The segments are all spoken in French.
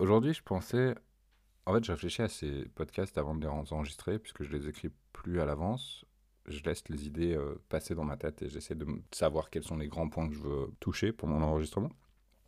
Aujourd'hui, je pensais. En fait, je réfléchis à ces podcasts avant de les enregistrer, puisque je les écris plus à l'avance. Je laisse les idées euh, passer dans ma tête et j'essaie de savoir quels sont les grands points que je veux toucher pour mon enregistrement.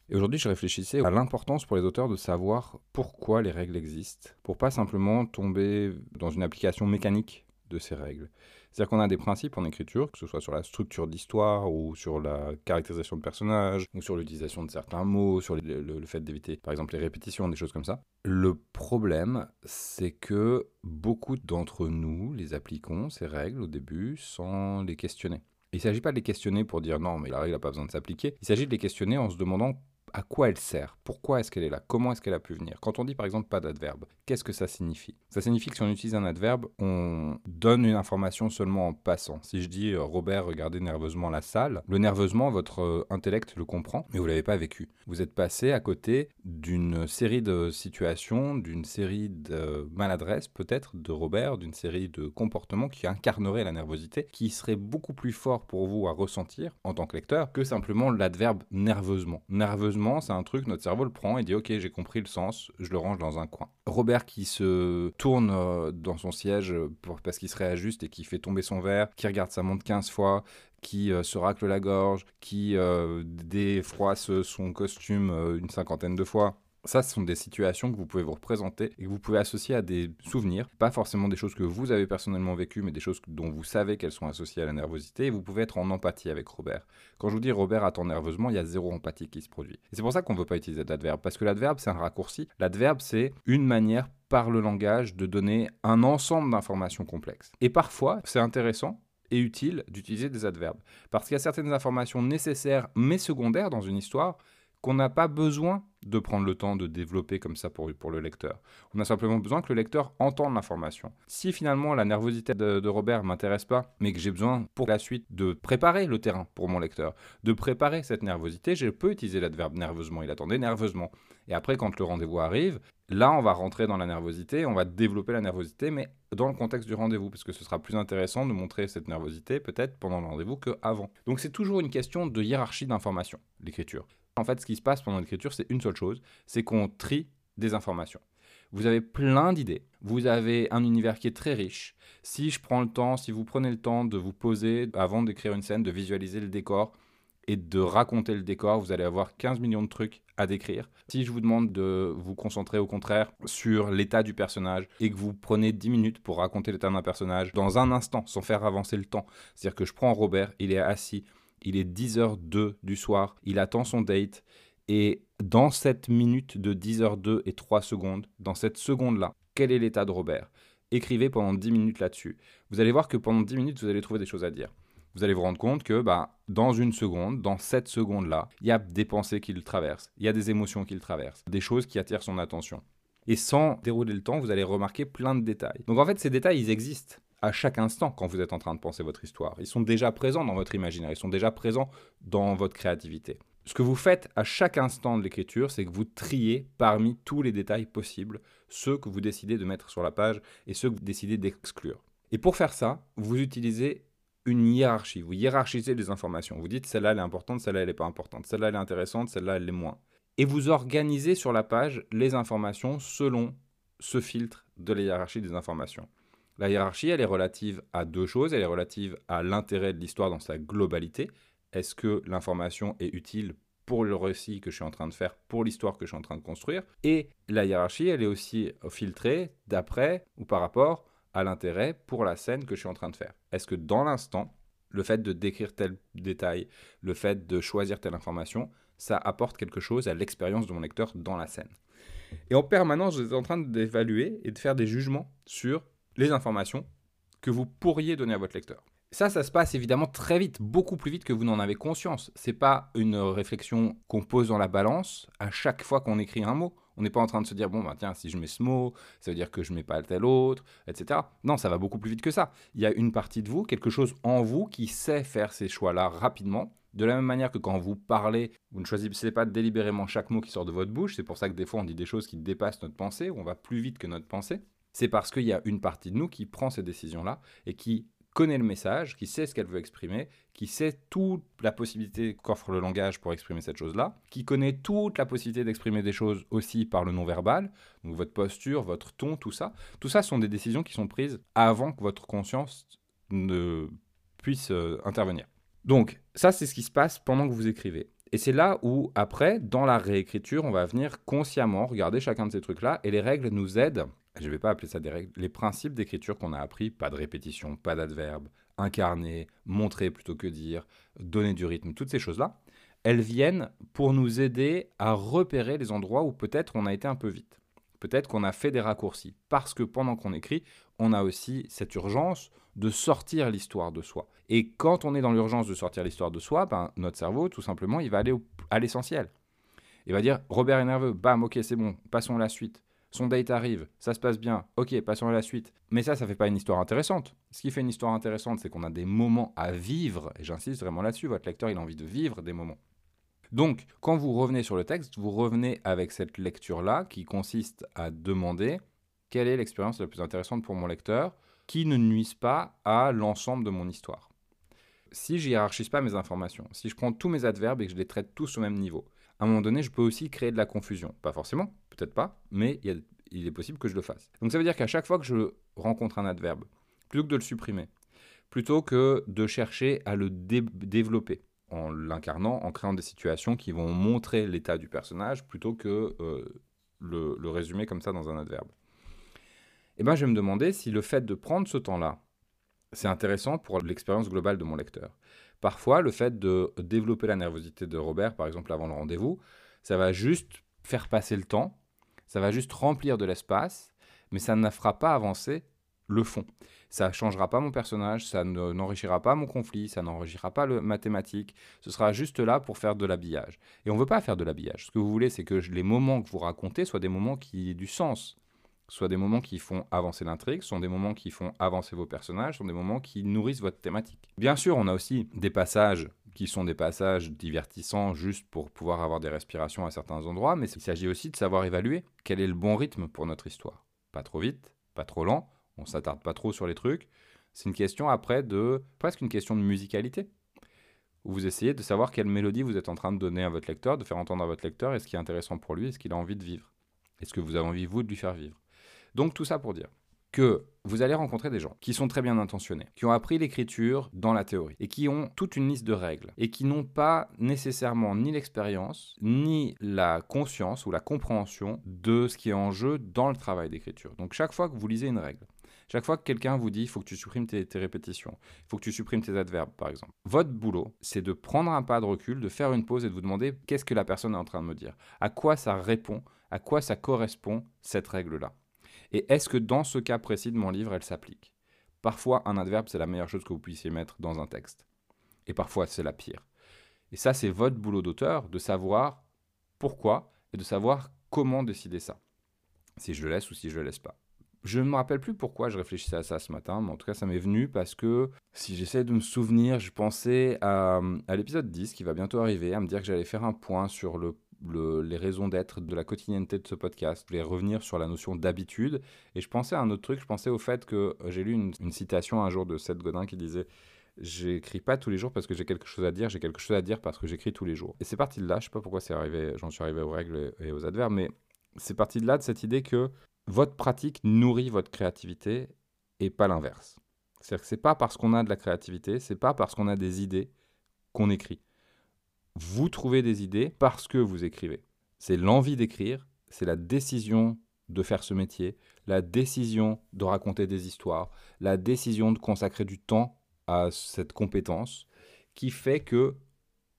Et aujourd'hui, je réfléchissais à l'importance pour les auteurs de savoir pourquoi les règles existent, pour pas simplement tomber dans une application mécanique de ces règles. C'est-à-dire qu'on a des principes en écriture, que ce soit sur la structure d'histoire ou sur la caractérisation de personnages, ou sur l'utilisation de certains mots, sur le, fait d'éviter par exemple les répétitions, des choses comme ça. Le problème, c'est que beaucoup d'entre nous les appliquons, ces règles, au début, sans les questionner. Il ne s'agit pas de les questionner pour dire non, mais la règle n'a pas besoin de s'appliquer. Il s'agit de les questionner en se demandant à quoi elle sert Pourquoi est-ce qu'elle est là Comment est-ce qu'elle a pu venir Quand on dit par exemple pas d'adverbe, qu'est-ce que ça signifie? Ça signifie que si on utilise un adverbe, on donne une information seulement en passant. Si je dis euh, Robert regardait nerveusement la salle, le nerveusement, votre euh, intellect le comprend, mais vous l'avez pas vécu. Vous êtes passé à côté d'une série de situations, d'une série de maladresses peut-être de Robert, d'une série de comportements qui incarneraient la nervosité, qui serait beaucoup plus fort pour vous à ressentir en tant que lecteur que simplement l'adverbe nerveusement. Nerveusement c'est un truc, notre cerveau le prend et dit ok, j'ai compris le sens, je le range dans un coin. Robert qui se tourne euh, dans son siège parce qu'il se réajuste et qui fait tomber son verre, qui regarde sa montre 15 fois, qui euh, se racle la gorge, qui euh, défroisse son costume une cinquantaine de fois. Ça, ce sont des situations que vous pouvez vous représenter et que vous pouvez associer à des souvenirs, pas forcément des choses que vous avez personnellement vécues, mais des choses dont vous savez qu'elles sont associées à la nervosité, et vous pouvez être en empathie avec Robert. Quand je vous dis Robert attend nerveusement, il y a zéro empathie qui se produit. Et c'est pour ça qu'on ne veut pas utiliser l'adverbe, parce que l'adverbe, c'est un raccourci. L'adverbe, c'est une manière par le langage de donner un ensemble d'informations complexes. Et parfois, c'est intéressant et utile d'utiliser des adverbes, parce qu'il y a certaines informations nécessaires mais secondaires dans une histoire qu'on n'a pas besoin de prendre le temps de développer comme ça pour, pour le lecteur. On a simplement besoin que le lecteur entende l'information. Si finalement la nervosité de, de Robert m'intéresse pas, mais que j'ai besoin pour la suite de préparer le terrain pour mon lecteur, de préparer cette nervosité, je peux utiliser l'adverbe nerveusement. Il attendait nerveusement. Et après, quand le rendez-vous arrive, là, on va rentrer dans la nervosité, on va développer la nervosité, mais dans le contexte du rendez-vous, parce que ce sera plus intéressant de montrer cette nervosité peut-être pendant le rendez-vous qu'avant. Donc c'est toujours une question de hiérarchie d'information, l'écriture. En fait, ce qui se passe pendant l'écriture, c'est une seule chose, c'est qu'on trie des informations. Vous avez plein d'idées, vous avez un univers qui est très riche. Si je prends le temps, si vous prenez le temps de vous poser avant d'écrire une scène, de visualiser le décor et de raconter le décor, vous allez avoir 15 millions de trucs à décrire. Si je vous demande de vous concentrer au contraire sur l'état du personnage et que vous prenez 10 minutes pour raconter l'état d'un personnage dans un instant sans faire avancer le temps, c'est-à-dire que je prends Robert, il est assis, il est 10h02 du soir, il attend son date, et dans cette minute de 10h02 et 3 secondes, dans cette seconde-là, quel est l'état de Robert? Écrivez pendant 10 minutes là-dessus. Vous allez voir que pendant 10 minutes, vous allez trouver des choses à dire. Vous allez vous rendre compte que bah, dans une seconde, dans cette seconde-là, il y a des pensées qui le traversent, il y a des émotions qui le traversent, des choses qui attirent son attention. Et sans dérouler le temps, vous allez remarquer plein de détails. Donc en fait, ces détails, ils existent à chaque instant quand vous êtes en train de penser votre histoire. Ils sont déjà présents dans votre imaginaire, ils sont déjà présents dans votre créativité. Ce que vous faites à chaque instant de l'écriture, c'est que vous triez parmi tous les détails possibles ceux que vous décidez de mettre sur la page et ceux que vous décidez d'exclure. Et pour faire ça, vous utilisez une hiérarchie. Vous hiérarchisez les informations. Vous dites celle-là elle est importante, celle-là elle n'est pas importante, celle-là elle est intéressante, celle-là elle l'est moins. Et vous organisez sur la page les informations selon ce filtre de la hiérarchie des informations. La hiérarchie, elle est relative à deux choses. Elle est relative à l'intérêt de l'histoire dans sa globalité. Est-ce que l'information est utile pour le récit que je suis en train de faire, pour l'histoire que je suis en train de construire? Et la hiérarchie, elle est aussi filtrée d'après ou par rapport à l'intérêt pour la scène que je suis en train de faire. Est-ce que dans l'instant, le fait de décrire tel détail, le fait de choisir telle information, ça apporte quelque chose à l'expérience de mon lecteur dans la scène? Et en permanence, je suis en train d'évaluer et de faire des jugements sur les informations que vous pourriez donner à votre lecteur. Ça, ça se passe évidemment très vite, beaucoup plus vite que vous n'en avez conscience. C'est pas une réflexion qu'on pose dans la balance à chaque fois qu'on écrit un mot. On n'est pas en train de se dire, bon, bah, tiens, si je mets ce mot, ça veut dire que je mets pas tel autre, etc. Non, ça va beaucoup plus vite que ça. Il y a une partie de vous, quelque chose en vous qui sait faire ces choix-là rapidement. De la même manière que quand vous parlez, vous ne choisissez pas délibérément chaque mot qui sort de votre bouche. C'est pour ça que des fois, on dit des choses qui dépassent notre pensée, on va plus vite que notre pensée. C'est parce qu'il y a une partie de nous qui prend ces décisions-là et qui connaît le message, qui sait ce qu'elle veut exprimer, qui sait toute la possibilité qu'offre le langage pour exprimer cette chose-là, qui connaît toute la possibilité d'exprimer des choses aussi par le non-verbal, donc votre posture, votre ton, tout ça. Tout ça sont des décisions qui sont prises avant que votre conscience ne puisse euh, intervenir. Donc, ça, c'est ce qui se passe pendant que vous écrivez. Et c'est là où, après, dans la réécriture, on va venir consciemment regarder chacun de ces trucs-là, et les règles nous aident je ne vais pas appeler ça des règles, les principes d'écriture qu'on a appris, pas de répétition, pas d'adverbe, incarner, montrer plutôt que dire, donner du rythme, toutes ces choses-là, elles viennent pour nous aider à repérer les endroits où peut-être on a été un peu vite. Peut-être qu'on a fait des raccourcis. Parce que pendant qu'on écrit, on a aussi cette urgence de sortir l'histoire de soi. Et quand on est dans l'urgence de sortir l'histoire de soi, ben, notre cerveau, tout simplement, il va aller à l'essentiel. Il va dire Robert est nerveux, bam, ok, c'est bon, passons à la suite son date arrive, ça se passe bien, ok, passons à la suite. Mais ça, ça fait pas une histoire intéressante. Ce qui fait une histoire intéressante, c'est qu'on a des moments à vivre, et j'insiste vraiment là-dessus, votre lecteur, il a envie de vivre des moments. Donc, quand vous revenez sur le texte, vous revenez avec cette lecture-là qui consiste à demander quelle est l'expérience la plus intéressante pour mon lecteur qui ne nuise pas à l'ensemble de mon histoire. Si je hiérarchise pas mes informations, si je prends tous mes adverbes et que je les traite tous au même niveau, à un moment donné, je peux aussi créer de la confusion. Pas forcément, peut-être pas, mais il, est possible que je le fasse. Donc ça veut dire qu'à chaque fois que je rencontre un adverbe, plutôt que de le supprimer, plutôt que de chercher à le développer en l'incarnant, en créant des situations qui vont montrer l'état du personnage, plutôt que euh, le, résumer comme ça dans un adverbe. Eh bien, je vais me demander si le fait de prendre ce temps-là, c'est intéressant pour l'expérience globale de mon lecteur. Parfois, le fait de développer la nervosité de Robert, par exemple avant le rendez-vous, ça va juste faire passer le temps ça va juste remplir de l'espace, mais ça ne fera pas avancer le fond. Ça ne changera pas mon personnage, ça n'enrichira pas mon conflit, ça n'enrichira pas le mathématique. Ce sera juste là pour faire de l'habillage. Et on ne veut pas faire de l'habillage. Ce que vous voulez, c'est que les moments que vous racontez soient des moments qui aient du sens, soient des moments qui font avancer l'intrigue, sont des moments qui font avancer vos personnages, sont des moments qui nourrissent votre thématique. Bien sûr, on a aussi des passages qui sont des passages divertissants juste pour pouvoir avoir des respirations à certains endroits, mais il s'agit aussi de savoir évaluer quel est le bon rythme pour notre histoire. Pas trop vite, pas trop lent, on s'attarde pas trop sur les trucs. C'est une question après de presque une question de musicalité. Vous essayez de savoir quelle mélodie vous êtes en train de donner à votre lecteur, de faire entendre à votre lecteur, est-ce qui est intéressant pour lui, est-ce qu'il a envie de vivre, est-ce que vous avez envie vous de lui faire vivre? Donc tout ça pour dire que vous allez rencontrer des gens qui sont très bien intentionnés, qui ont appris l'écriture dans la théorie et qui ont toute une liste de règles et qui n'ont pas nécessairement ni l'expérience ni la conscience ou la compréhension de ce qui est en jeu dans le travail d'écriture. Donc chaque fois que vous lisez une règle, chaque fois que quelqu'un vous dit il faut que tu supprimes tes, tes répétitions, il faut que tu supprimes tes adverbes par exemple, votre boulot c'est de prendre un pas de recul, de faire une pause et de vous demander qu'est-ce que la personne est en train de me dire, à quoi ça répond, à quoi ça correspond cette règle-là? Et est-ce que dans ce cas précis de mon livre, elle s'applique? Parfois, un adverbe, c'est la meilleure chose que vous puissiez mettre dans un texte. Et parfois, c'est la pire. Et ça, c'est votre boulot d'auteur, de savoir pourquoi et de savoir comment décider ça. Si je le laisse ou si je le laisse pas. Je ne me rappelle plus pourquoi je réfléchissais à ça ce matin, mais en tout cas, ça m'est venu parce que si j'essaie de me souvenir, je pensais à, à l'épisode 10 qui va bientôt arriver, à me dire que j'allais faire un point sur le les raisons d'être de la quotidienneté de ce podcast. Je voulais revenir sur la notion d'habitude. Et je pensais à un autre truc, je pensais au fait que euh, j'ai lu une, citation un jour de Seth Godin qui disait J'écris pas tous les jours parce que j'ai quelque chose à dire, j'ai quelque chose à dire parce que j'écris tous les jours. Et c'est parti de là, je sais pas pourquoi c'est arrivé, j'en suis arrivé aux règles et aux adverbes, mais c'est parti de là, de cette idée que votre pratique nourrit votre créativité et pas l'inverse. C'est-à-dire que c'est pas parce qu'on a de la créativité, c'est pas parce qu'on a des idées qu'on écrit vous trouvez des idées parce que vous écrivez. C'est l'envie d'écrire, c'est la décision de faire ce métier, la décision de raconter des histoires, la décision de consacrer du temps à cette compétence qui fait que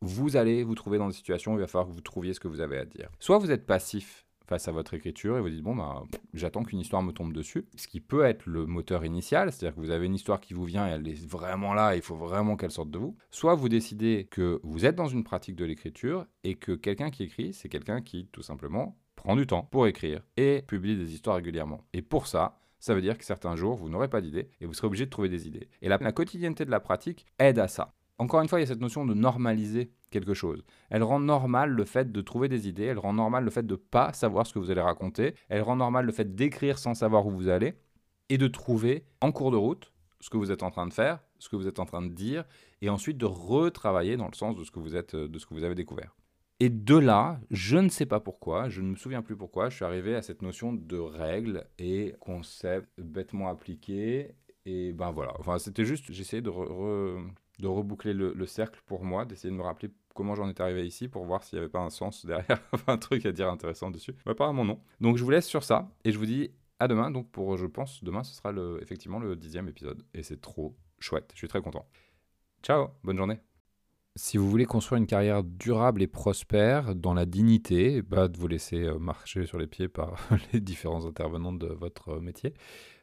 vous allez vous trouver dans des situations où il va falloir que vous trouviez ce que vous avez à dire. Soit vous êtes passif face à votre écriture et vous dites bon bah j'attends qu'une histoire me tombe dessus ce qui peut être le moteur initial c'est-à-dire que vous avez une histoire qui vous vient et elle est vraiment là il faut vraiment qu'elle sorte de vous soit vous décidez que vous êtes dans une pratique de l'écriture et que quelqu'un qui écrit c'est quelqu'un qui tout simplement prend du temps pour écrire et publie des histoires régulièrement et pour ça ça veut dire que certains jours, vous n'aurez pas d'idées et vous serez obligé de trouver des idées. Et la, la quotidienneté de la pratique aide à ça. Encore une fois, il y a cette notion de normaliser quelque chose. Elle rend normal le fait de trouver des idées, elle rend normal le fait de pas savoir ce que vous allez raconter, elle rend normal le fait d'écrire sans savoir où vous allez et de trouver en cours de route ce que vous êtes en train de faire, ce que vous êtes en train de dire et ensuite de retravailler dans le sens de ce que vous êtes de ce que vous avez découvert. Et de là, je ne sais pas pourquoi, je ne me souviens plus pourquoi, je suis arrivé à cette notion de règles et concepts bêtement appliqués. Et ben voilà, enfin c'était juste, j'essayais de de reboucler le, cercle pour moi, d'essayer de me rappeler comment j'en étais arrivé ici pour voir s'il n'y avait pas un sens derrière, un truc à dire intéressant dessus. Mais apparemment non. Donc je vous laisse sur ça et je vous dis à demain. Donc pour, je pense, demain ce sera effectivement le dixième épisode et c'est trop chouette. Je suis très content. Ciao, bonne journée. Si vous voulez construire une carrière durable et prospère dans la dignité, bah, de vous laisser euh, marcher sur les pieds par les différents intervenants de votre euh, métier,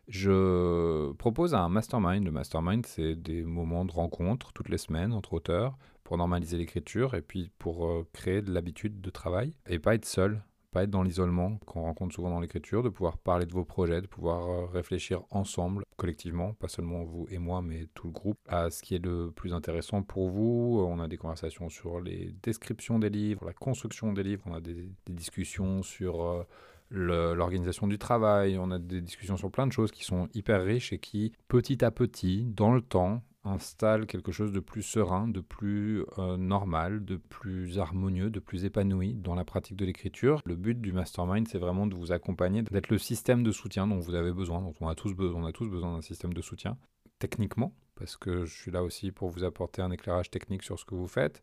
je propose un mastermind. Le mastermind, c'est des moments de rencontre toutes les semaines entre auteurs pour normaliser l'écriture et puis pour euh, créer de l'habitude de travail et pas être seul, pas être dans l'isolement qu'on rencontre souvent dans l'écriture, de pouvoir parler de vos projets, de pouvoir euh, réfléchir ensemble, collectivement, pas seulement vous et moi, mais tout le groupe, à ce qui est le plus intéressant pour vous. On a des conversations sur les descriptions des livres, la construction des livres, on a des, discussions sur... Euh, l'organisation du travail, on a des discussions sur plein de choses qui sont hyper riches et qui, petit à petit, dans le temps, installent quelque chose de plus serein, de plus euh, normal, de plus harmonieux, de plus épanoui dans la pratique de l'écriture. Le but du mastermind, c'est vraiment de vous accompagner, d'être le système de soutien dont vous avez besoin, dont on a tous, besoin, on a tous besoin d'un système de soutien, techniquement, parce que je suis là aussi pour vous apporter un éclairage technique sur ce que vous faites,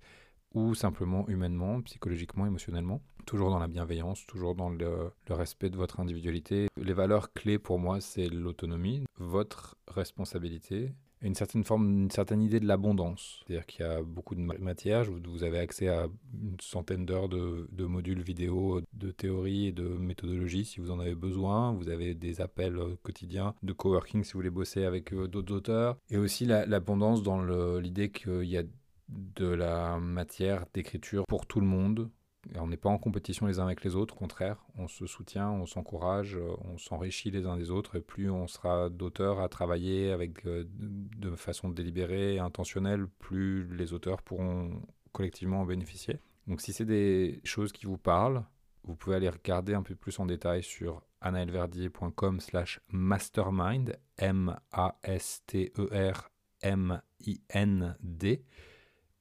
ou simplement humainement, psychologiquement, émotionnellement. Toujours dans la bienveillance, toujours dans le, respect de votre individualité. Les valeurs clés pour moi, c'est l'autonomie, votre responsabilité, une certaine forme, une certaine idée de l'abondance. C'est-à-dire qu'il y a beaucoup de matière, vous avez accès à une centaine d'heures de, modules vidéo, de théorie et de méthodologie si vous en avez besoin. Vous avez des appels euh, quotidiens de coworking si vous voulez bosser avec euh, d'autres auteurs. Et aussi l'abondance dans l'idée qu'il y a de la matière d'écriture pour tout le monde. On n'est pas en compétition les uns avec les autres, au contraire, on se soutient, on s'encourage, euh, on s'enrichit les uns des autres, et plus on sera d'auteurs à travailler avec euh, de façon délibérée et intentionnelle, plus les auteurs pourront collectivement en bénéficier. Donc si c'est des choses qui vous parlent, vous pouvez aller regarder un peu plus en détail sur anaelverdier.com slash mastermind, M-A-S-T-E-R-M-I-N-D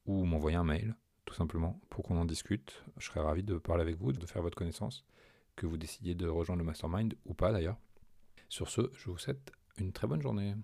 ou m'envoyer un mail, simplement, pour qu'on en discute. Je serais ravi de parler avec vous, de faire votre connaissance, que vous décidiez de rejoindre le mastermind ou pas d'ailleurs. Sur ce, je vous souhaite une très bonne journée.